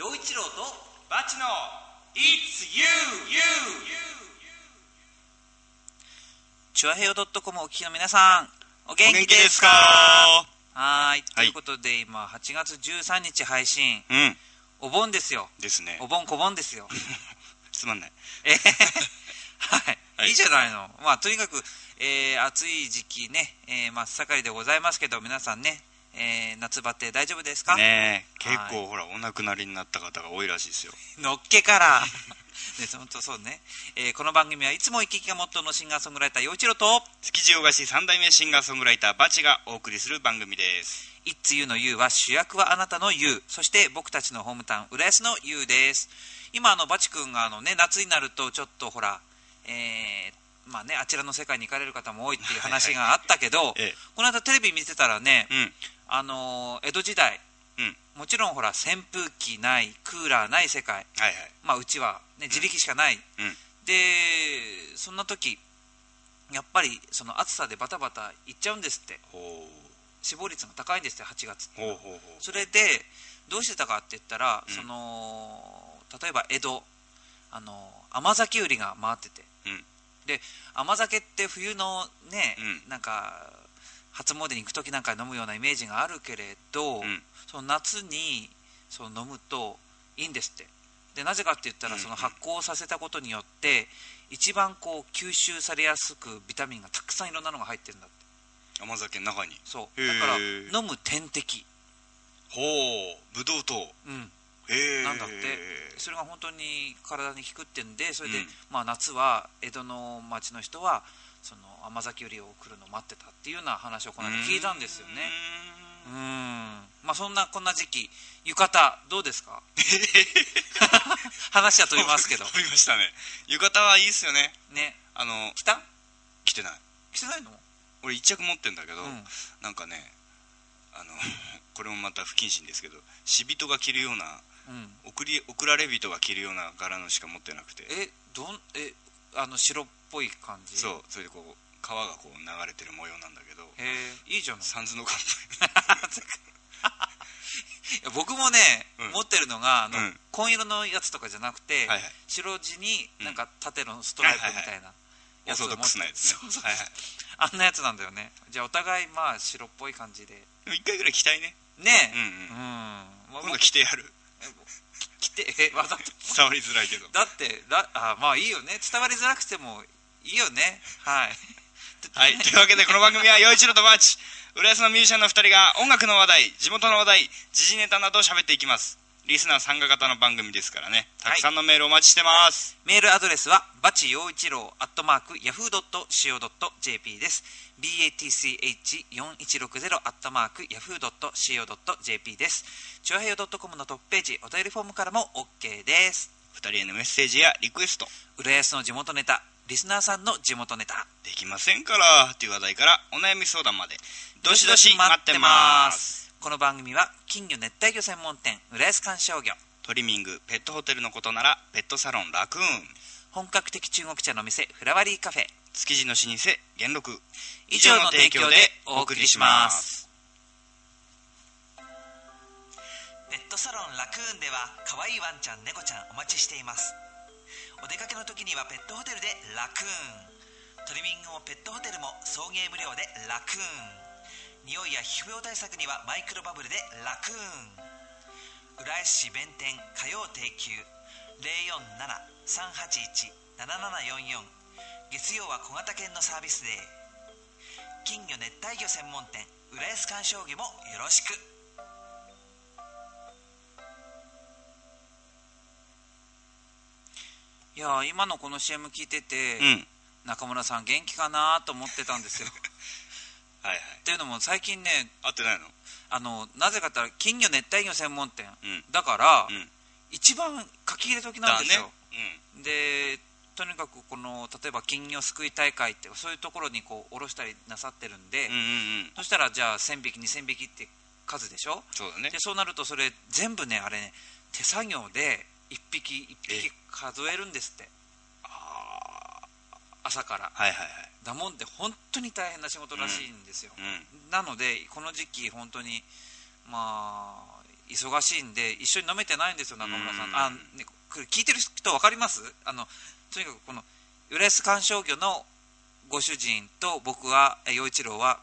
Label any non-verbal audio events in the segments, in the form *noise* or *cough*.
陽一郎とバチの It's You! You! チュアヘヨドットコムお聞きの皆さんお元気ですすか？はーいということで今8月13日配信うん。お盆ですよですねお。盆こ盆ですよ *laughs* つまんない。えーはい、はいい、いじゃないのまあとにかく、えー暑い時期ね、えー真っ盛りでございますけど皆さんね、えー夏バテ大丈夫ですか、ねえ、結はい構ほら、お亡くなりになった方が多いらしいですよ。のっけから。*laughs* ね、本当そうね、えーこの番組はいつも生き生きがモットーのシンガーソングライター陽一郎と築地洋菓子三代目シンガーソングライターバチがお送りする番組です。「いつゆのゆう」は主役はあなたのゆうそして僕たちのホームタウン浦安のゆうです今あのバチ君があの、ね、夏になるとちょっとほら、えーまあね、あちらの世界に行かれる方も多いっていう話があったけど、*laughs* ええこの間テレビ見てたらね、うん。あのー江戸時代うん。もちろんほら扇風機ないクーラーない世界、はいはい。まあ、うちは、ね、自力しかない、うん。でそんな時やっぱりその暑さでバタバタいっちゃうんですってほ死亡率が高いんですって8月う。ほうほうほそれでどうしてたかって言ったら、うんその例えば江戸あの甘酒売りが回っててう。うん。で甘酒って冬のね、うんなんか初詣に行く時なんかに飲むようなイメージがあるけれど、うん。その夏にその飲むといいんですってでなぜかって言ったらうんその発酵させたことによって一番こう吸収されやすくビタミンがたくさんいろんなのが入ってるんだって甘酒の中に。そうだから飲む点滴ほう。ぶどう糖。うん。なんだってそれが本当に体に効くってんでそれで、うんまあ、夏は江戸の町の人はその甘酒売りを来るのを待ってたっていうような話をこの間聞いたんですよね。うーん。まあそんなこんな時期浴衣どうですか？*laughs* 話は飛びますけど。飛びましたね。浴衣はいいっすよね。ね。あの、着た？着てない。着てないの？俺一着持ってんだけど、うん。なんかね、あの、*laughs* これもまた不謹慎ですけど、死人が着るような、うん。送り送られ人が着るような柄のしか持ってなくて、えどんえあの白っぽい感じ？そう、それでこう、川がこう流れてる模様なんだけど、へえいいじゃない。サンズの乾い。*laughs* や僕もね、うん。持ってるのがあの、うん。紺色のやつとかじゃなくて、はいはい。白地にうん。なんか縦のストライプみたいなオやつを持ってないはい。あんなやつなんだよね。じゃあお互いまあ白っぽい感じで。でも一回ぐらい着たいね。ねえ。うんうん。うん。まあ今度着てやる。着てえわざと *laughs* 伝わりづらいけど。だってらあまあいいよね伝わりづらくてもいいよねはい *laughs* はい。というわけで、この番組は、陽一郎とバーチ、浦安のミュージシャンの二人が音楽の話題、地元の話題、時事ネタなどを喋っていきます。リスナー参加型の番組ですからね。たくさんのメールお待ちしてます。メールアドレスはバチ陽一郎アットマークヤフー .co.jp です。batch4160 アットマークヤフー .co.jp です。チュアヘヨ .com のトップページお便りフォームからも OK です。二人へのメッセージやリクエスト、浦安の地元ネタリスナーさんの地元ネタ。できませんから、という話題からお悩み相談まで、どしどし待ってます。この番組は金魚熱帯魚専門店浦安観賞魚トリミング、ペットホテルのことなら、ペットサロンラクーン、本格的中国茶の店フラワリーカフェ。築地の老舗、元禄。以上の提供でお送りします。ペットサロンラクーンでは可愛いワンちゃん猫ちゃんお待ちしています。お出かけの時にはペットホテルでラクーン。トリミングもペットホテルも送迎無料でラクーン匂いや皮膚病対策にはマイクロバブルでラクーン。浦安市弁天火曜定休。047-381-7744月曜は小型犬のサービスデー。金魚熱帯魚専門店。浦安観賞魚もよろしく。いやー今のこの CM 聞いてて、うん。中村さん元気かなと思ってたんですよ *laughs* はいはい。っていうのも最近ね合ってないの？あのなぜかって金魚熱帯魚専門店うん。だから、うん。一番書き入れ時なんですよ、うでとにかくこの例えば金魚すくい大会ってそういうところにこう卸したりなさってるんで、ん。うんうんうん。そしたらじゃあ1000匹2000匹って数でしょ？そうだねで。そうなるとそれ全部ねあれね手作業で1匹1匹数えるんですってあ朝からーはいはいはい。だもんで本当に大変な仕事らしいんですよ、うん。なのでこの時期本当にまあ忙しいんで一緒に飲めてないんですよ中村さん。うんあ、ね、聞いてる人分かります？あのとにかくこの浦安観賞魚のご主人と僕はえ陽一郎は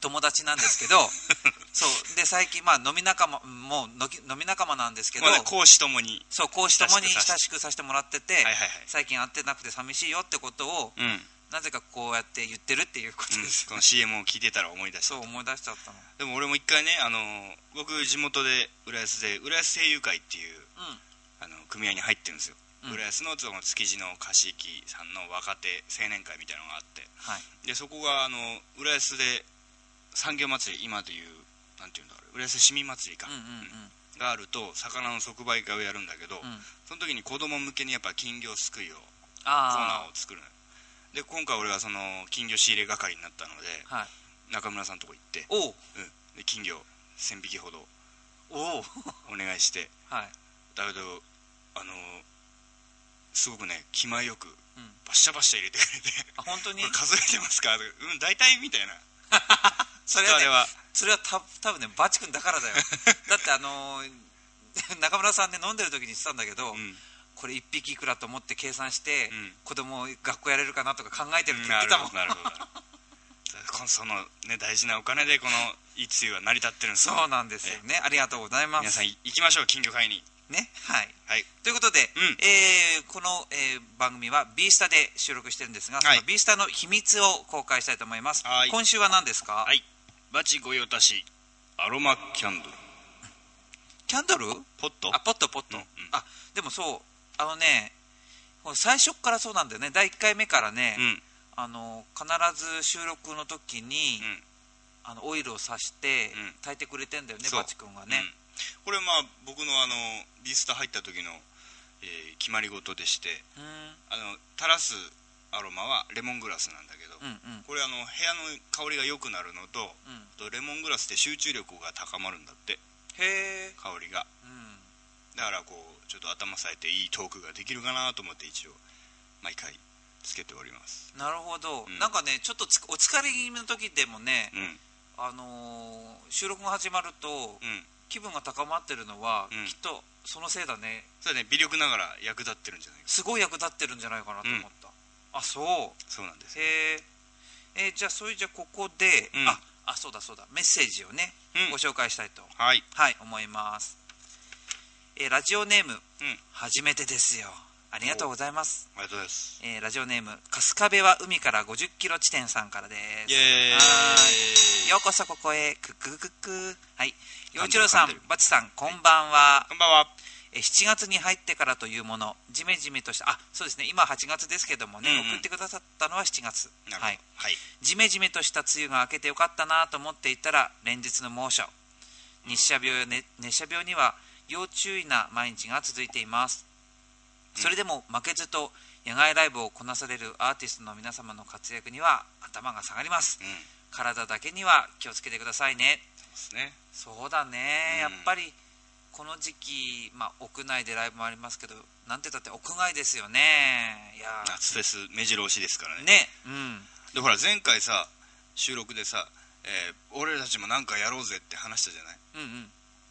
友達なんですけど *laughs* そう。で最近まあ飲み仲間もう飲み仲間なんですけど、まあね講師ともにそう講師ともに親しくさせて。もらってて、はいはいはい。最近会ってなくて寂しいよってことをうん、うん、なぜかこうやって言ってるっていうことです、この CM を聞いてたら思い出したそう思い出しちゃったの。でも俺も一回ねあの僕地元で浦安で浦安声優会っていううん。あの組合に入ってるんですよ、うん。浦安のその築地の貸し木さんの若手青年会みたいなのがあって。はい。でそこがあの浦安で産業祭り今でいうなんていうんだろう。浦安市民祭りか、うんうんうん。があると魚の即売会をやるんだけど、うん。その時に子供向けにやっぱ金魚すくいをコーナあーを作るのよで今回俺はその金魚仕入れ係になったのであはい。中村さんのとこ行って、おう。うん、で金魚1000匹ほどおう。お願いしてはい。だけどあのすごくね気前よくうん。バッシャバッシャ入れてくれてあ本当に？これ数えてますか？うん大体みたいな。*laughs* それはねそれはた多分ねバチ君だからだよ。だってあのー *laughs* 中村さんね飲んでる時に言ってたんだけど、うんこれ1匹いくらと思って計算して、うん。子供学校やれるかなとか考えてるって言ってたもん。なるほど *laughs* そのね大事なお金でこのいつゆは成り立ってるんですよそうなんですよね。ありがとうございます。皆さんい行きましょう金魚買いに。ねはい。はい。ということで、うん。えーこの、えー番組は B スタで収録してるんですが、その B スタの秘密を公開したいと思います、はい。今週は何ですか、はい。バチ御用達アロマキャンドル。キャンドル？ポット？あポットポット、うんうん。あでもそうあのね最初っからそうなんだよね。第1回目からね、うん。あの必ず収録の時に、うん。あのオイルをさしてうん。炊いてくれてんだよね、バチ君がね、うん。これまあ僕のあのビースタ入った時の、えー決まり事でしてうん、あの垂らすアロマはレモングラスなんだけど、うんうん。これあの部屋の香りが良くなるのとうん。あとレモングラスって集中力が高まるんだって。香りが。うん、だからこうちょっと頭さえていいトークができるかなと思って一応毎回つけております。なるほど、うん。なんかねちょっとつお疲れ気味の時でもね、うん。あのー収録が始まると、うん。気分が高まってるのは、うん。きっとそのせいだね。それはね微力ながら役立ってるんじゃないかすごい役立ってるんじゃないかなと思った、あそう。そうなんです。よへええーじゃあそれじゃあここで、うん。ああそうだそうだ。メッセージをね、うん。ご紹介したいと。はい。はい思います、えーラジオネームうん。初めてですよ。ありがとうございます、ありがとうございます。えーラジオネーム春日部は海から50キロ地点さんからです。ようこそここへ。くくくくはい。陽一郎さんバチさんこんばんは、こんばんは。えー7月に入ってからというものジメジメとしたあそうですね。今8月ですけどもね、うんうん。送ってくださったのは7月。はい。はい。ジメジメとした梅雨が明けてよかったなと思っていたら連日の猛暑。日射病や、ね、熱射病には要注意な毎日が続いています。それでも負けずと野外ライブをこなされるアーティストの皆様の活躍には頭が下がります。うん。体だけには気をつけてくださいね。ですね。そうだね、うん。やっぱりこの時期、まあ、屋内でライブもありますけどなんて言ったって屋外ですよね。いや夏フェス目白押しですからね。ね。うん。でほら前回さ収録でさ、えー俺たちもなんかやろうぜって話したじゃない？うんうん。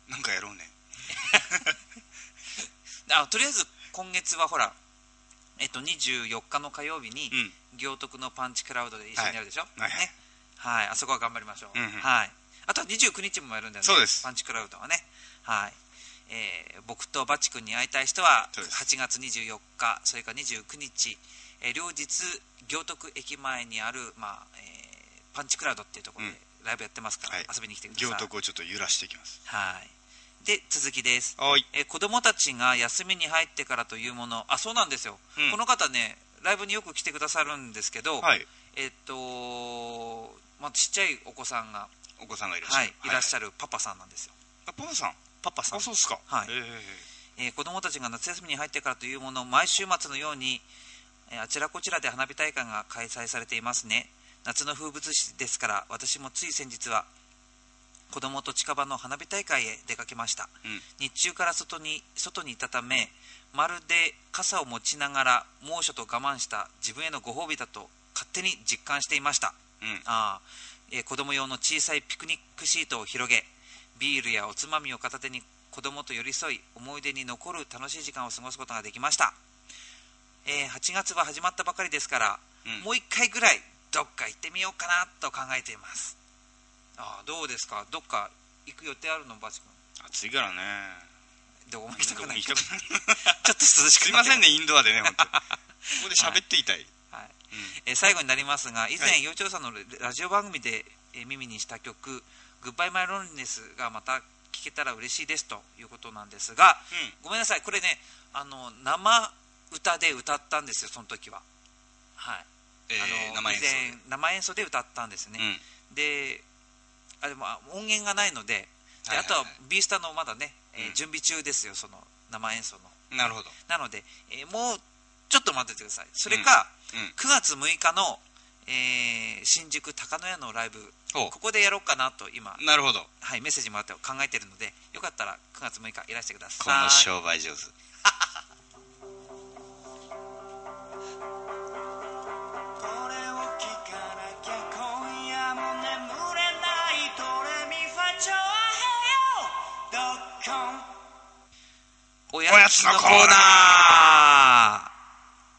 なんかやろうね *laughs* あとりあえず今月はほらえっと24日の火曜日にうん。行徳のパンチクラウドで一緒にやるでしょ、はい。はいね。はい。あそこは頑張りましょう、うんうん。はい。あとは29日もやるんだよね。そうです。パンチクラウドはね。はい。えー僕とバチ君に会いたい人はそうです。8月24日それから29日、えー両日行徳駅前にある、まあえーパンチクラウドっていうところでライブやってますから、はい。遊びに来てください。行徳をちょっと揺らしていきます。はいで続きです。はい。えー子供たちが休みに入ってからというもの。あそうなんですよ、うん。この方ねライブによく来てくださるんですけど、はい。えっと、まあ、ちっちゃいお子さんが、お子さんがいらっしゃはいる、い。らっしゃるパパさんなんですよ。あパパさん？パパさん。あそうっすか。はい。ええー子供たちが夏休みに入ってからというもの毎週末のように、えーあちらこちらで花火大会が開催されていますね。夏の風物詩ですから私もつい先日は子供と近場の花火大会へ出かけました。うん。日中から外に外にいたためまるで傘を持ちながら猛暑と我慢した自分へのご褒美だと勝手に実感していました。うん。あー、えー子供用の小さいピクニックシートを広げビールやおつまみを片手に子供と寄り添い思い出に残る楽しい時間を過ごすことができました、えー8月は始まったばかりですから、うん。もう1回ぐらいどっか行ってみようかなと考えていますああどうですか？どっか行く予定あるの？バチ君。暑いからね。どこも行きたくない。ちょっと涼しくすいませんね、ねインドアでね本当ここで喋っていたい、はい。うん。えー最後になりますが以前、はい。幼鳥さんのラジオ番組で、えー耳にした曲「グッバイ・マイ・ロンリネス」がまた聴けたら嬉しいですということなんですがごめんなさいこれねあの生歌で歌ったんですよその時は。はい。えーあの生演奏以前生演奏で歌ったんですね、であでもあ音源がないのでであとは B スタのまだね、えーうん。準備中ですよその生演奏の。うんなるほど。なので、えーもうちょっと待っててください。それか、うん9月6日の、えー新宿高野屋のライブここでやろうかなと今、なるほど。はい、メッセージもらって考えてるのでよかったら9月6日いらしてくださこのい商売上手おやつのコーナー。ナ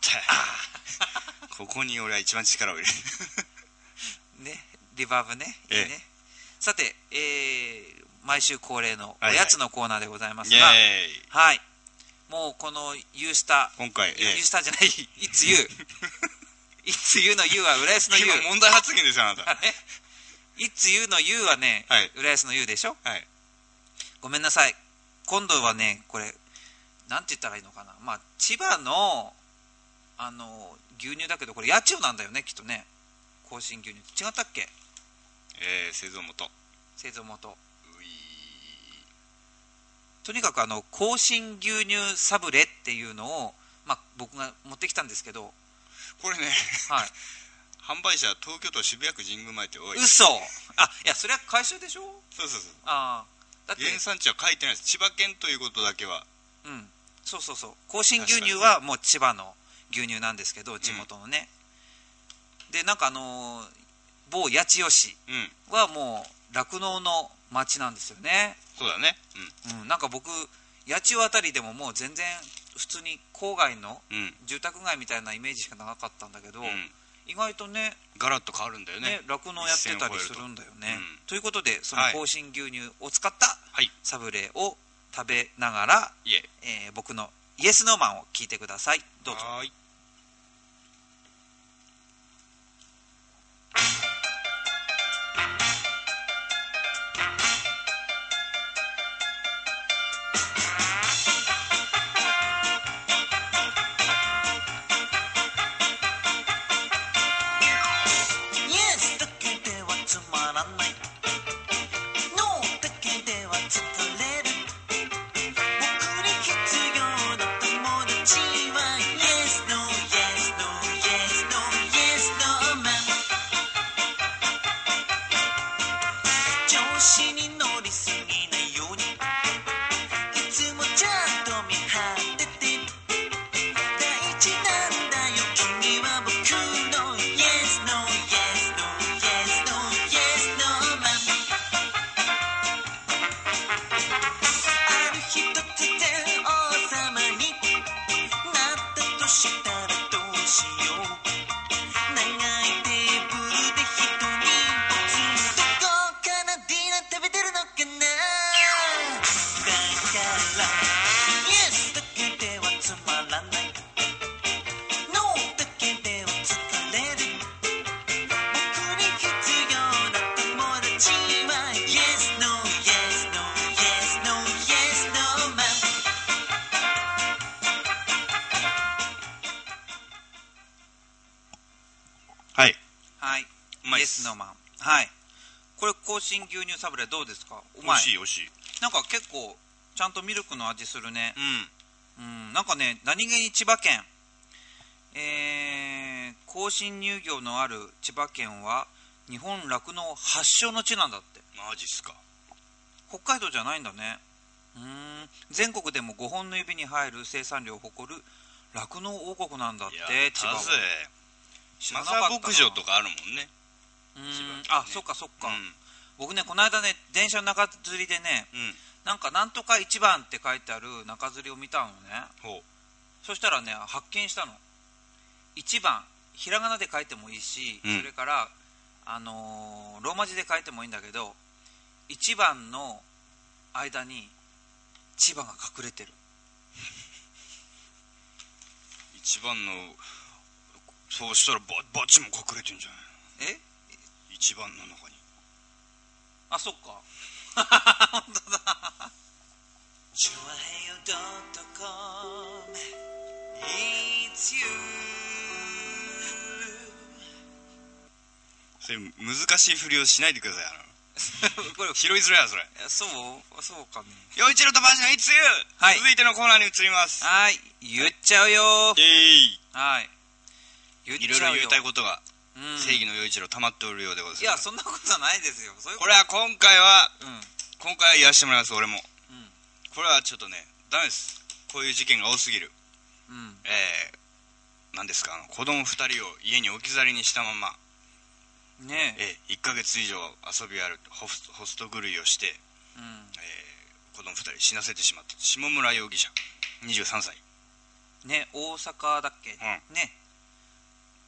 *laughs* ここに俺は一番力を入れる。ー *laughs* ねリバーブね。いいね、ええさて、えー毎週恒例のおはいはい。やつのコーナーでございますイエが、ーイ。はい。もうこのユースタ今回、ええ。ユースターじゃない。いつゆ *laughs* いつゆのゆは浦安のゆ今問題発言ですよあなた。いつゆのゆはね、はい。浦安のゆでしょ？はい。ごめんなさい。今度はねこれなんて言ったらいいのかな。まあ千葉のあの牛乳だけどこれ八千代なんだよねきっとね。甲信牛乳。違ったっけ？えー、製造元。製造元。とにかくあの甲信牛乳サブレっていうのを、まあ、僕が持ってきたんですけど、これねはい、*laughs* 販売者東京都渋谷区神宮前って多い。嘘。あいやそれは回収でしょ？そうそうそう。ああだって原産地は書いてないです。千葉県ということだけは。うんそうそうそう。甲信牛乳はもう千葉の牛乳なんですけど地元のね、でなんかあのー某八千代市うんはもう酪農の町なんですよね、そうだね。うん、なんか僕八千代あたりでももう全然普通に郊外のうん。うん住宅街みたいなイメージしかなかったんだけど、うん。意外とねガラッと変わるんだよね。ね酪農やってたりするんだよね、うんと。いうことでそのはい。甲信牛乳を使ったはい。サブレを食べながら、え。ー僕のイエス・ノーマンを聞いてください。どうぞこれ、甲信牛乳サブレどうですか？う美まい。味しい美味しいなんか結構、ちゃんとミルクの味するねう。んうん。なんかね、何気に千葉県、えー、甲信乳業のある千葉県は、日本酪農発祥の地なんだって。マジっすか北海道じゃないんだね。うーん。全国でも5本の指に入る生産量を誇る酪農王国なんだって、千葉は。だぜ知らマなかっ牧場とかあるもんねんねあ、そっかそっか。うん僕ねこの間ね電車の中吊りでねうん。なんか「なんとか1番」って書いてある中吊りを見たのね。ほそしたらね発見したの。1番。ひらがなで書いてもいいし、うん。それから、あのーローマ字で書いてもいいんだけど1番の間に千葉が隠れてる。う *laughs* 一番のそうしたらババッチも隠れてんじゃないえ？一番の中にあそっか。チュアヘヨドットコム。It's you それ難しいふりをしないでくださいあの。これ拾いづらいわそれ。そうそうかね陽一郎とバジのいつ。ゆはい。続いてのコーナーに移ります。はい。言っちゃうよ。イエーイはい。言っいろいちゃうよ。ろ言いたいことがうん。正義の陽一郎溜まっておるようでございます。いやそんなことないですよ。これは今回はうん。今回は言わせてもらいます俺も。うん。これはちょっとねダメです。こういう事件が多すぎる。うん。えー、何ですか？あの子供2人を家に置き去りにしたまま、ねえ。えー、1ヶ月以上遊びあるホスホスト狂いをして、うん。えー、子供2人死なせてしまった。下村容疑者23歳。ね大阪だっけ、ん。ね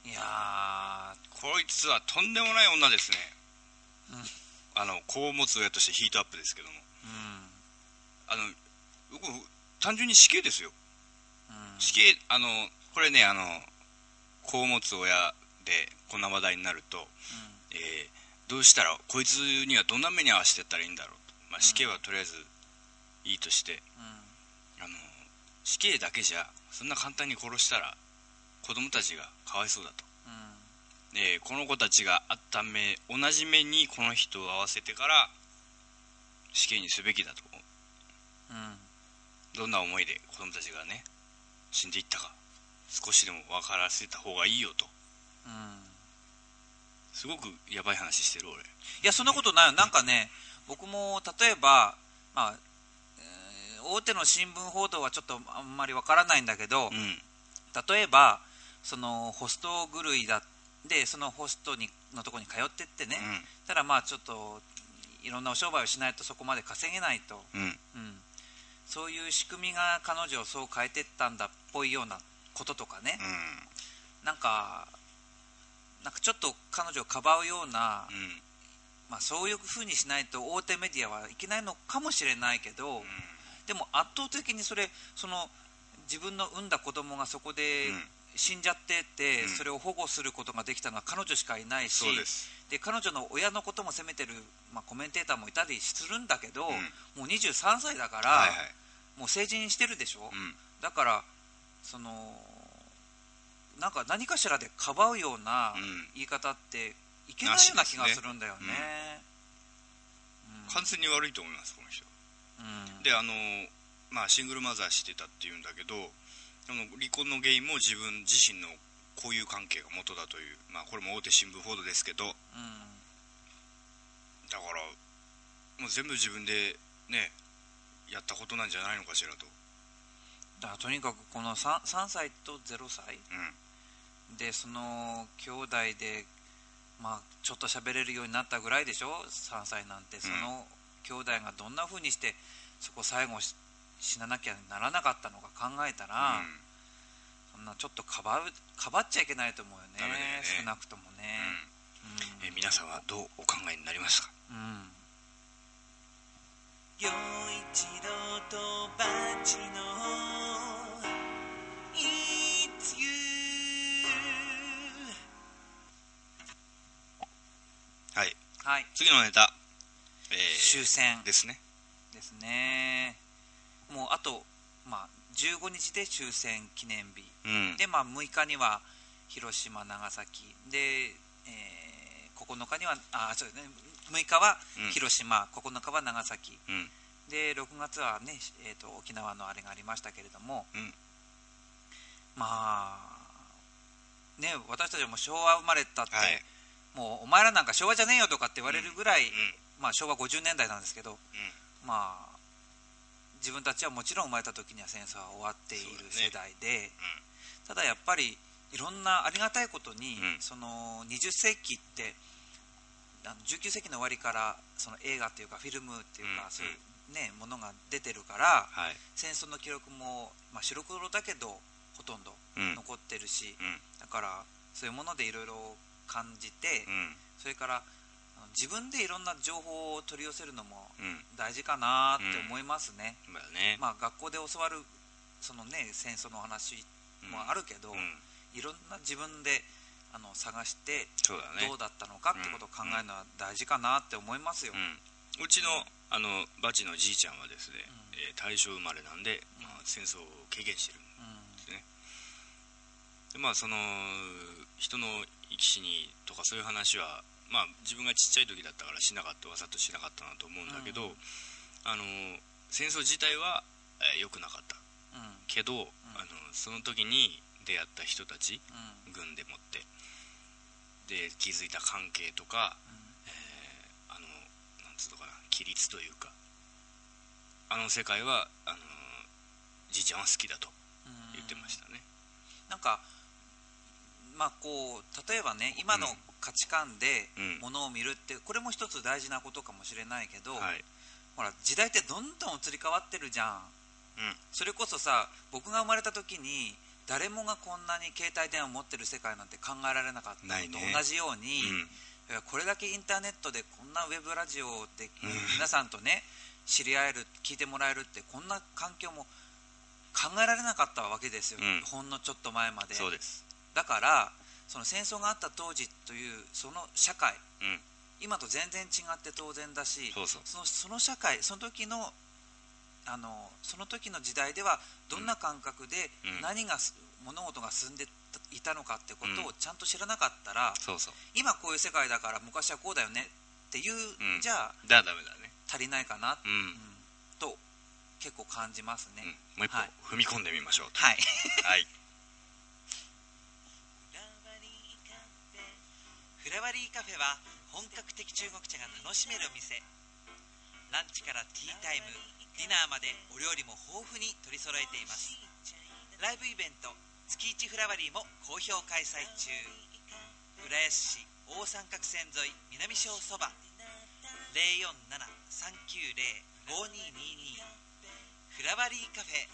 いやこいつはとんでもない女ですね、うん。あの子を持つ親としてヒートアップですけども。ーうん。あの僕単純に死刑ですよ。うん。死刑あのこれねあの子を持つ親でこんな話題になると、えーどうしたらこいつにはどんな目に遭わせてったらいいんだろうと、まあ、死刑はとりあえずいいとして、あの死刑だけじゃそんな簡単に殺したら子供たちがかわいそうだと、うん。うんえーこの子たちがあった目同じ目にこの人を合わせてから死刑にすべきだとう。ん。どんな思いで子供たちがね死んでいったか少しでも分からせた方がいいよと。うん。すごくやばい話してる俺。いやそんなことない。よなんかね僕も例えばまあ、えー大手の新聞報道はちょっとあんまりわからないんだけど、うん。例えばそのホスト狂いだでそのホストにのところに通ってってね、ただまあちょっといろんなお商売をしないとそこまで稼げないと、うん。うん。うん、そういう仕組みが彼女をそう変えてったんだっぽいようなこととかね、なんかなんかちょっと彼女をかばうような、うん。まあ、そういうふうにしないと大手メディアはいけないのかもしれないけど、でも圧倒的にそれその自分の産んだ子供がそこでうん死んじゃってて、うん。それを保護することができたのは彼女しかいないしで彼女の親のことも責めてる、まあ、コメンテーターもいたりするんだけど、ん。もう23歳だから、はいはい。もう成人してるでしょ、うん。だからそのなんか何かしらでかばうようなうん。言い方っていけないような気がするんだよね。完全に悪いと思いますこの人。うん。であのまあシングルマザーしてたっていうんだけどあの離婚の原因も自分自身の交友関係が元だというまあこれも大手新聞報道ですけど。うん。だからもう全部自分でねやったことなんじゃないのかしらと。だからとにかくこの 3, 3歳と0歳うん。でその兄弟で、まあ、ちょっと喋れるようになったぐらいでしょ？3歳なんて。その兄弟がどんな風にしてそこ最後し死ななきゃならなかったのか考えたら、そんなちょっとかばうかばっちゃいけないと思うよね。ね。少なくともね。うん。え皆さんはどうお考えになりますか？うん、うん陽一郎とバチの It's you はい。はい。次のネタ、え終戦。ー、ですね。ですねもうあと、まあ、15日で終戦記念日。うん。で、まあ、6日には広島、長崎。で、えー9日にはあそうですね。6日はうん。広島、9日は長崎。うん。で6月はね、えー、と沖縄のあれがありましたけれども、うん。まあね私たちはもう昭和生まれたって、はい。もうお前らなんか昭和じゃねえよとかって言われるぐらい、うん。まあ、昭和50年代なんですけど、まあ自分たちはもちろん生まれた時には戦争は終わっているそうだね。世代で、ただやっぱりいろんなありがたいことに、うん。その20世紀ってあの19世紀の終わりからその映画っていうかフィルムっていうか、うん。そういうねものが出てるからはい。戦争の記録も、まあ、白黒だけどほとんどうん。残ってるし、うん。だからそういうものでいろいろ感じて、うん。それから自分でいろんな情報を取り寄せるのもうん。大事かなって思いますね、まあね。まあ学校で教わるそのね戦争の話もあるけど、うん。いろんな自分であの探してどうだったのかってことを考えるのは大事かなって思いますよ、うん、うちのあのバチのじいちゃんはですね、えー大正生まれなんで、まあ、戦争を経験してるうん。でまあその人の生き死にとかそういう話はまあ自分がちっちゃい時だったからしなかったわざとしなかったなと思うんだけど、うん。あの戦争自体は良、えー良くなかった。うん。けど、あのその時に出会った人たちうん。軍でもってで気づいた関係とか、えーあのなんつうのかな規律というかあの世界はあのじいちゃんは好きだとうん言ってましたね、なんかまあこう例えばね今の価値観でうん。ものを見るってこれも一つ大事なことかもしれないけど、はい。ほら時代ってどんどん移り変わってるじゃん。うん。それこそさ僕が生まれた時に誰もがこんなに携帯電話を持ってる世界なんて考えられなかったのと同じように、うん。これだけインターネットでこんなウェブラジオでうん。皆さんとね知り合える聞いてもらえるってこんな環境も考えられなかったわけですよ、うん。ほんのちょっと前まで。そうですだからその戦争があった当時というその社会うん。今と全然違って当然だしそのその社会その時のあのその時の時代ではどんな感覚でうん。何がす、物事が進んでいたのかってことうをちゃんと知らなかったら、そうそう。今こういう世界だから昔はこうだよねっていう、ん。じゃあだダメだね。足りないかな、うん、うん。と結構感じますね、うん、もう一歩はい。踏み込んでみましょうはい。はいフラワリーカフェは本格的中国茶が楽しめるお店。ランチからティータイムディナーまでお料理も豊富に取り揃えています。ライブイベント月一フラワリーも好評開催中。浦安市大三角線沿い南小そば。047-390-5222フラワリーカフェ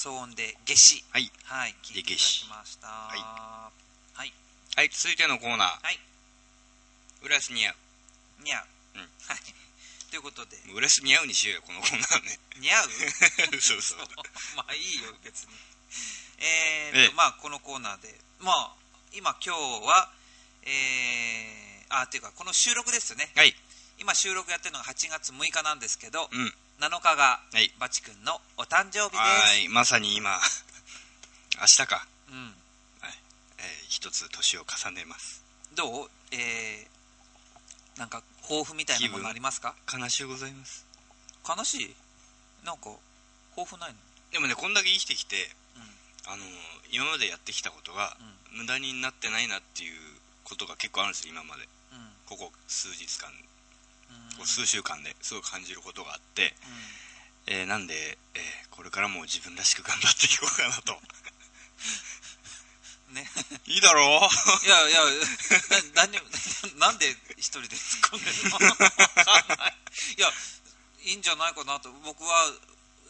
騒音で夏至はい。はい。聞いていました。はい。はい。はい続いてのコーナー。はい「浦安似合う似合う、うん。はい。ということで」浦安似合うにしようよこのコーナーね。似合う？*laughs* そうそう。*laughs* まあいいよ別に。えー、ええとまあこのコーナーで。まあ今今日はえー、あっていうかこの収録ですよね。はい。今収録やってるのが8月6日なんですけど、うん。7日がはい。バチ君のお誕生日です。はい。まさに今 *laughs* 明日か、うん、はい。えー一つ年を重ねます。どう？えー、なんか抱負みたいなものありますか？悲しゅうございます。悲しい？なんか抱負ないの？でもねこんだけ生きてきてあの今までやってきたことが無駄になってないなっていうことが結構あるんですよ今まで。うん。うんここ数日間。うん。ここ数週間ですごい感じることがあって、えーなんで、えーこれからも自分らしく頑張っていこうかなと。うんね。*laughs* いいだろう。いやいやな何を *laughs* なんで一人で突っ込んでるの？*laughs* わかんない。いやいいんじゃないかなと。僕は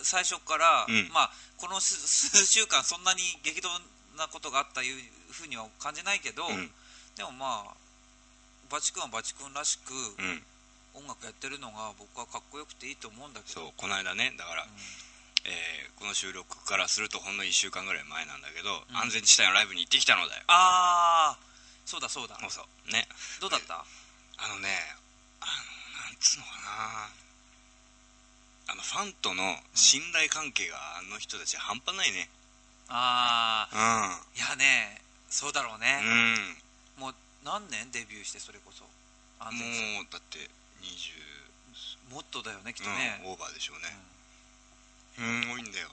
最初から、うん。まあこの数数週間そんなに激動なことがあったいうふうには感じないけど、うん。でもまあバチ君はバチ君らしくうん。音楽やってるのが僕はかっこよくていいと思うんだけど。そうこの間ねだから、えーこの収録からするとほんの1週間ぐらい前なんだけど、うん。安全地帯のライブに行ってきたのだよ。ああそうだそうだ。そうそう。ね。どうだった？あのねあのなんつうのかな。あのファンとの信頼関係があの人たち半端ないね。ああういやねそうだろうね、んうん。もう何年？デビューしてそれこそ。安全地もうだって20、帯もっとだよねきっうんとね、オーバーでしょうねすごいんだよ。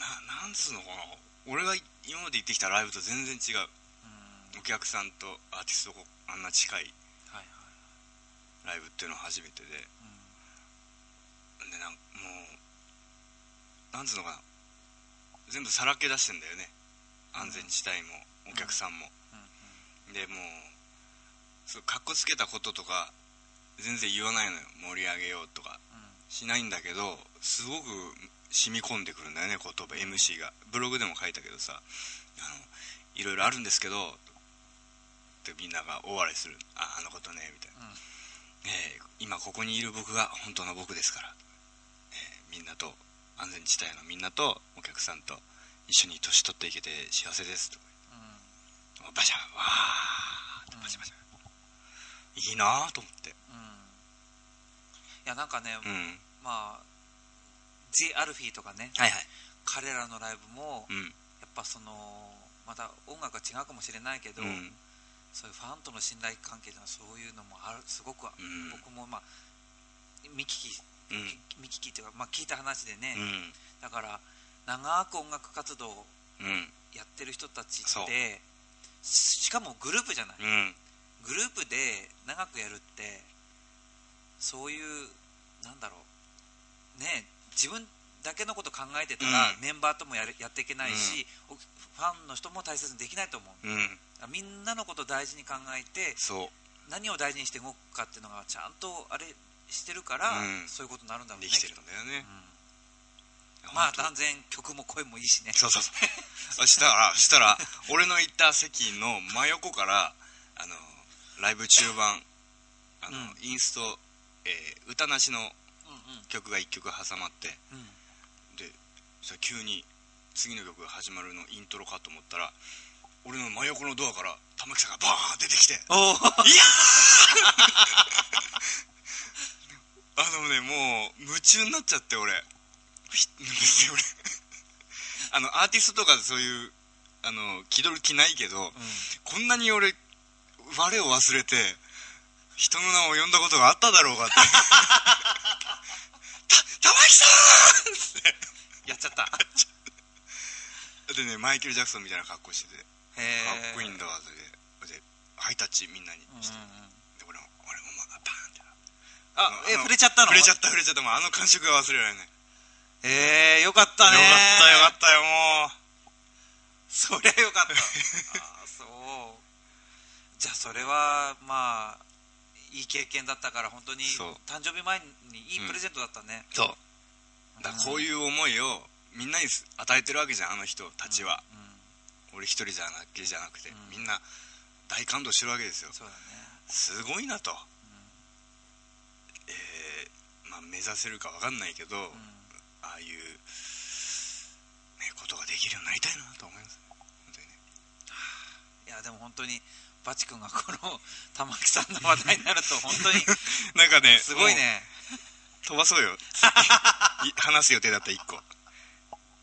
ななんつうのかな。俺が今まで行ってきたライブと全然違う。うん。うんお客さんとアーティストがあんな近いライブっていうのは初めてで。でなんもうなんつうのかな。全部さらけ出してんだよね。安全地帯もお客さんも、うんでもうそうかっこつけたこととか全然言わないのよ。盛り上げようとかしないんだけどすごく染み込んでくるんだよね言葉 MC が。ブログでも書いたけどさあのいろいろあるんですけどってみんなが大笑いする。ああのことねみたいな、うん。えー今ここにいる僕が本当の僕ですから、えーみんなと安全地帯のみんなとお客さんと一緒に年取っていけて幸せです。とかうん。バシャンわーバシャバシャ。いいなと思って。うんうんいやなんかね、うん。まあ The アルフィーとかねはいはい。彼らのライブもうん。やっぱそのまた音楽は違うかもしれないけど、うん。そういうファンとの信頼関係というのはそういうのもあるすごく、うん。僕もまあ見聞きうん。見聞きっていうか、まあ、聞いた話でね、うん。だから長く音楽活動やってる人たちってししかもグループじゃない、うん。グループで長くやるってそういうなんだろう。ね自分だけのこと考えてたら、うん。メンバーともやるやっていけないし、おファンの人も大切にできないと思う。うん。みんなのことを大事に考えてそう。何を大事にして動くかっていうのがちゃんとあれしてるから、うん。そういうことになるんだろうねできてるんだよね。まあ断然曲も声もいいしね。そうそうそう。そしたらそしたら俺の行った席の真横からあのライブ中盤あの、うん。インスト、えー歌なしのうん曲が1曲挟まってうん。うんで急に次の曲が始まるのイントロかと思ったら俺の真横のドアから玉木さんがバーン出てきていやー！*laughs* あのねもう夢中になっちゃって俺。*laughs* *laughs* あのアーティストとかそういうあの気取る気ないけど、こんなに俺我を忘れて人の名を呼んだことがあっただろうかって。*laughs* た玉木さんって。やっちゃった。でねマイケル・ジャクソンみたいな格好しててかへっこいいんだわそれででハイタッチみんなにうんうんして、で俺も俺もまあバーンってあえ触れちゃったの？触れちゃった触れちゃった。もうあの感触が忘れられない。えー、よかったね。よかったよかったよもそりゃよかった。あーそう。じゃあそれはまあいい経験だったから本当に誕生日前にいいプレゼントだったね、うそう。だこういう思いをみんなに与えてるわけじゃんあの人たちは、うん、うん俺一人じゃなきじゃなくて、うん。みんな大感動してるわけですよ。そうだね。すごいなと、えーまあ、目指せるか分かんないけど、うん。ああいう、ね、ことができるようになりたいなと思います本当にね。いやでも本当にバチ君がこの玉木さんの話題になると本当に *laughs* なんかねすごいね。飛ばそうよ。い話す予定だった1個。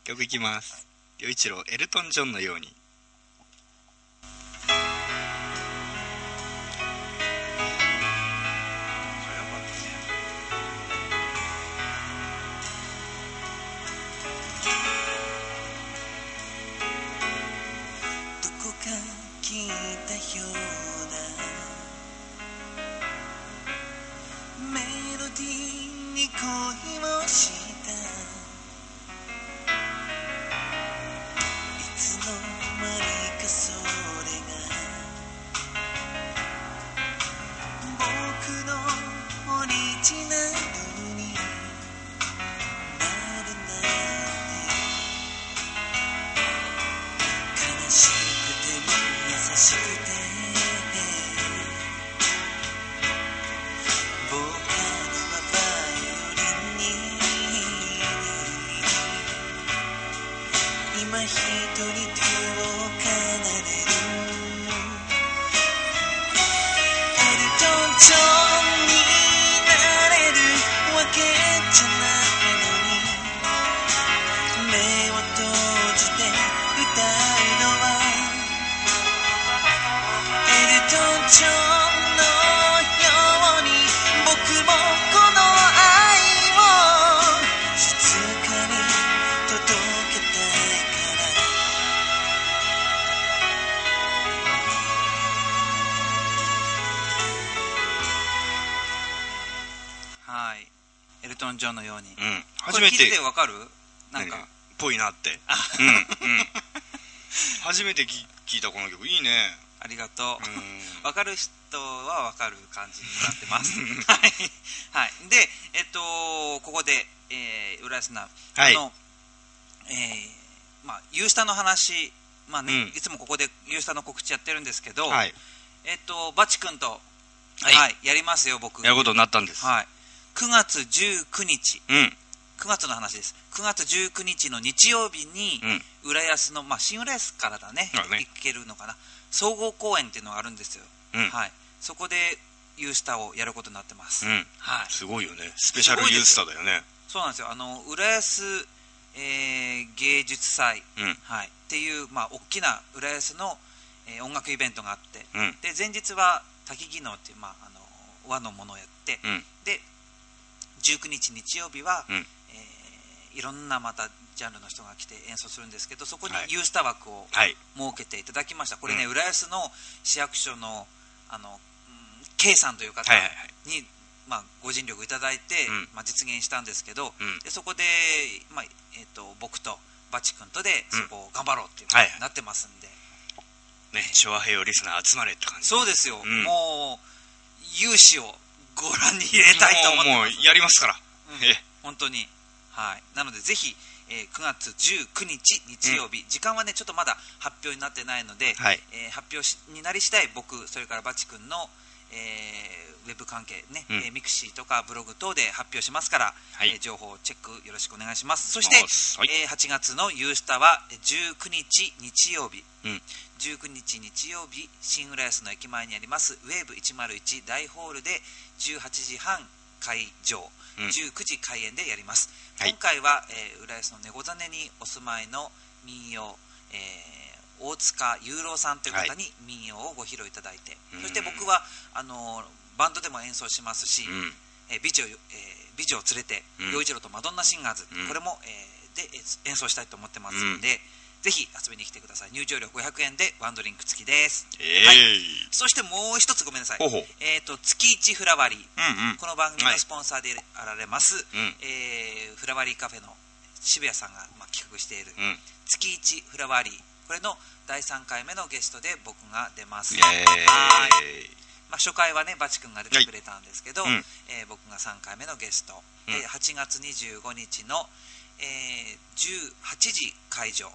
曲いきます。陽一郎エルトン・ジョンのように「恋をしルトン・ジョンのように。うん。初めて。てわかる？なん何？かぽいなって。うんうん。*laughs* 初めてき聞いたこの曲。いいね。ありがとう。うん。わかる人はわかる感じになってます。*laughs* はい、はい、でえっとここで、えー、浦安なはい。あのえーまあユースタの話。まあね、うん。いつもここでユースタの告知やってるんですけど、はい。えっとバチ君とはい。はい、やりますよ僕。やることになったんです。はい9月19日。うん。9月の話です。9月19日の日曜日に、うん。浦安の、まあ、新浦安からだね。ね。行けるのかな。総合公演っていうのがあるんですよ、うん。はい、そこでユースタをやることになってます、うん。はい、すごいよね。スペシャルユースターだよね。そうなんですよ。あの浦安、えー芸術祭、うん。はい、っていう、まあ、大きな浦安の、えー音楽イベントがあって。うん。で前日は滝技能っていう、まあ、あの和のものをやって、うん。で19日日曜日は、うん。えーいろんなまたジャンルの人が来て演奏するんですけどそこにはい。ユースタ枠をはい。設けていただきました、これね、うん。浦安の市役所のあの、うん、K さんという方はいはいはい。に、まあ、ご尽力いただいて、うん。まあ、実現したんですけど、うん。でそこで、まあえー、と僕とバチ君とでうん。そこを頑張ろうっていうはいになってますんで、ね昭和平和リスナー集まれって感じ。そうですよ、うん。もう有志をご覧に入れたいと思って。ますもうやりますから。うん。え本当に。はい。なのでぜひ、えー9月19日日曜日、時間はねちょっとまだ発表になってないので、はい。えー発表しになり次第僕それからバチ君の、えーウェブ関係ね、うん。えーミクシーとかブログ等で発表しますから、はい。えー情報チェックよろしくお願いします。そして、はい。えー8月のユースタはえー19日日曜日。うん19日日曜日新浦安の駅前にありますウェーブ101大ホールで18時半会場、うん。19時開演でやります、はい。今回は、えー浦安の猫ザネにお住まいの民謡、えー大塚雄郎さんという方に民謡をご披露いただいて、うん。そして僕はあのーバンドでも演奏しますし、うん。えー美女を、えー美女を連れてうん。陽、一郎とマドンナシンガーズ、うん。これも、えーで演演奏したいと思ってますんで、ぜひ遊びに来てください。入場料500円でワンドリンク付きです。えはい。いそしてもう一つごめんなさい。えっ、と月一フラワリー。うんうん。この番組のスポンサーであられます、うん。えーフラワリーカフェの渋谷さんが、まあ、企画しているうん。月一フラワリーこれの第3回目のゲストで僕が出ます。イエーイ。まあ、初回はねバチ君が出てくれたんですけど、はい。うん。えー僕が3回目のゲスト、うん。で8月25日の、えー18時会場。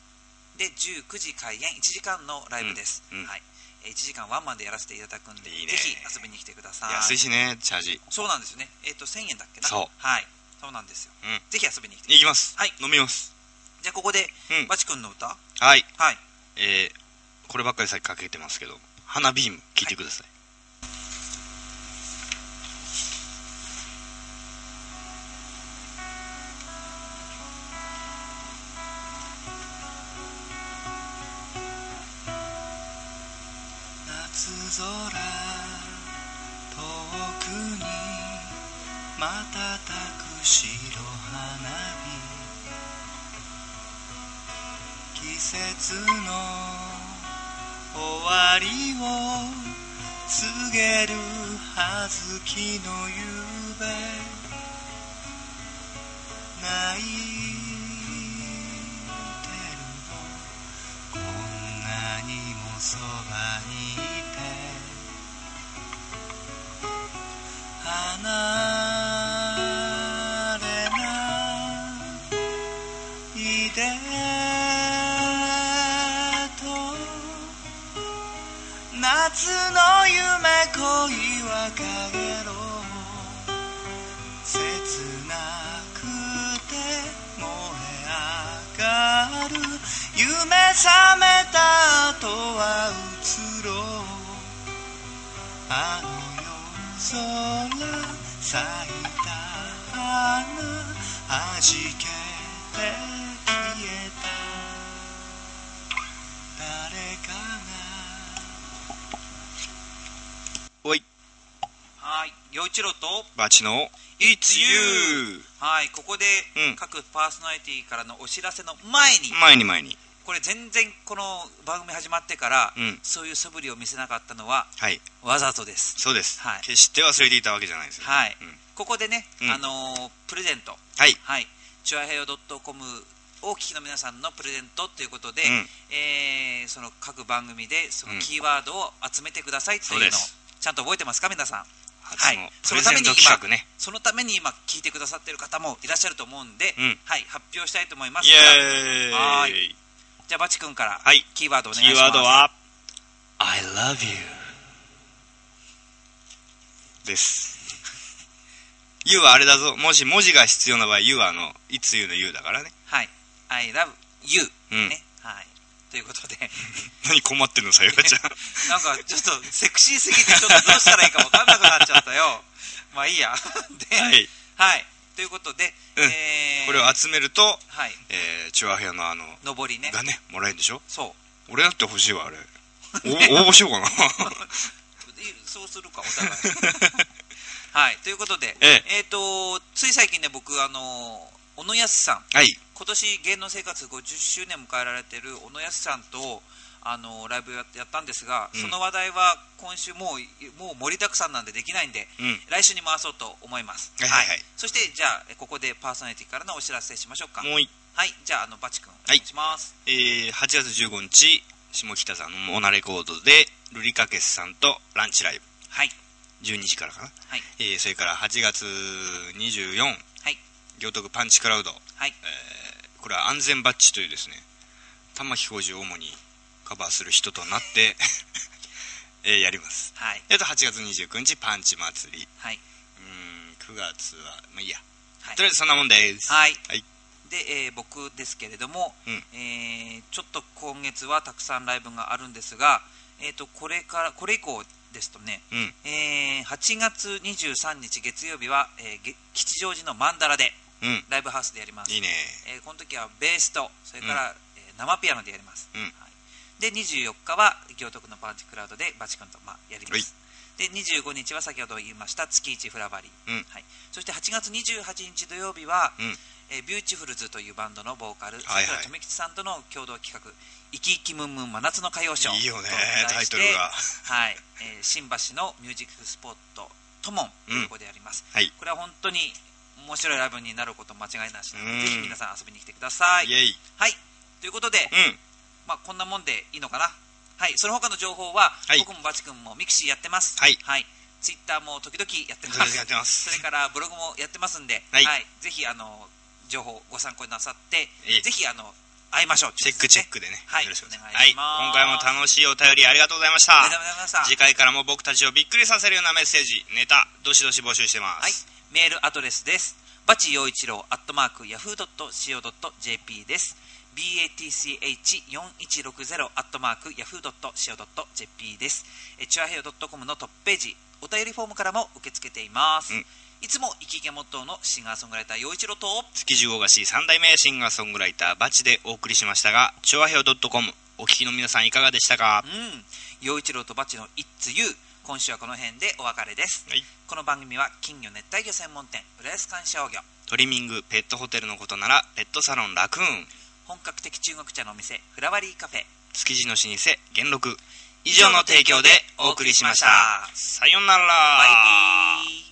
で19時開演。1時間のライブです、うんうん。はい、えー1時間ワンマンでやらせていただくんでいいね。ぜひ遊びに来てください。安いしねチャージ。そうなんですよね。えっ、と1000円だっけな？そう。はい。そうなんですよ、うん。ぜひ遊びに来てい。きます。はい。飲みますじゃあここで、うん。バチ君の歌。はい。はい。えーこればっかりさっきかけてますけど花ビーム聞いてください。夏げる葉月の夕べ。泣いてるの。こんなにもそばに。覚めた後は移ろう。あの夜空咲いた花はじけて消えた。誰かが。おい。はい。陽一郎と。バチの。It's You はい。ここでうん。各パーソナリティからのお知らせの前に。前に前にこれ全然この番組始まってから、うん。そういう素振りを見せなかったのははい。わざとです。そうです、はい。決して忘れていたわけじゃないですよ。はい、うん。ここでね、うん。あのープレゼント。はい。はい。チュアヘヨ .com をお聞きの皆さんのプレゼントということで、うん。えーその各番組でそのうん。キーワードを集めてくださいというのをちゃんと覚えてますか皆さん？初のそのために今ね。そのために今聞いてくださってる方もいらっしゃると思うんで、うん。はい。発表したいと思いますはいじゃあバチ君から。はいキーワードお願いキーします。ワードは I love you です。*laughs* You はあれだぞ。もし文字が必要な場合 You はあのいつ You の You だからね。はい。I love you、うん。ね。はい。ということで。*laughs* 何困ってんのさよちゃん。*laughs* なんかちょっとセクシーすぎてちょっとどうしたらいいか分かんなくなっちゃったよ。まあいいや。ではい。はいということで、うん。えーこれを集めるとはい。えーチュアヘアのあの上りね。がねもらえるんでしょ？そう。俺だって欲しいわあれ。*laughs* お応募しようかな。い *laughs* そうするかお互い。*laughs* はいということでええ。っ、とつい最近ね僕あの小野康さん。はい。今年芸能生活50周年迎えられてる小野康さんとあのライブややったんですが、うん。その話題は今週もうもう盛りだくさんなんでできないんで、うん。来週に回そうと思います。はいはいはい。そしてじゃあえここでパーソナリティからのお知らせしましょうか。もういはい。じゃああのバチ君お願いします、えー8月15日下北沢のモナレコードでルリカケスさんとランチライブ。はい。12時からかな、はい。えーそれから8月24はい。行徳パンチクラウド、はい。えーこれは安全バッジというですね玉置浩二を主にカバーする人となって、*laughs* えーやります。はい。えっと8月29日パンチ祭り。はい。うーん9月はまあいいや、はい。とりあえずそんなもんです。はい。はい。で、えー僕ですけれども、うん。えーちょっと今月はたくさんライブがあるんですが、えー、とこれからこれ以降ですとね、うん。えー8月23日月曜日は、えーげ吉祥寺のマンダラでうん。ライブハウスでやります。いいね。えーこの時はベースとそれから、えー生ピアノでやります、うん。はい、で24日は行徳のパンチクラウドでバチ君と、まあ、やります。で25日は先ほど言いました月一フラバリー、うん。はい、そして8月28日土曜日は、うん。えービューティフルズというバンドのボーカル、はいはい。桜富吉さんとの共同企画「イキイキムンムン真夏の歌謡ショー」いいよねタイトルが。はい。えー新橋のミュージックスポットトモンというところでやります、はい。これは本当に面白いライブになること間違いなしなのうん。でぜひ皆さん遊びに来てください。はい。ということで、うんまあ、こんなもんでいいのかな？はいその他の情報は、はい。僕もバチ君もミクシーやってます。はい。ツイッターも時々やってます。ます。*laughs* それからブログもやってますんで、はい。ぜひあの情報ご参考になさってええ。ぜひあの会いましょう。チェックチェックでね、はい。よろしくお願いします。お願い今回も楽しいお便りありがとうございました。ありがとうございました。次回からも僕たちをびっくりさせるようなメッセージ、ネタ、どしどし募集してます。はい、メールアドレスです。バチ陽一郎アットマークヤフー .co.jp です。Batch4160 アットマークヤフー .co.jp です。えチュアヘヨ .com のトップページ、お便りフォームからも受け付けています。うんいつも生き毛モットーのシンガーソングライター陽一郎と、築地大菓子三代目シンガーソングライターバチでお送りしましたが、チョアヘオ .com お聞きの皆さんいかがでしたか？うん、陽一郎とバチの It's You。今週はこの辺でお別れです。はい。この番組は金魚熱帯魚専門店、浦安観賞魚。トリミング、ペットホテルのことなら、ペットサロンラクーン、本格的中国茶のお店フラワリーカフェ築地の老舗、元禄、以上の提供でお送りしました。さようなら。バイビー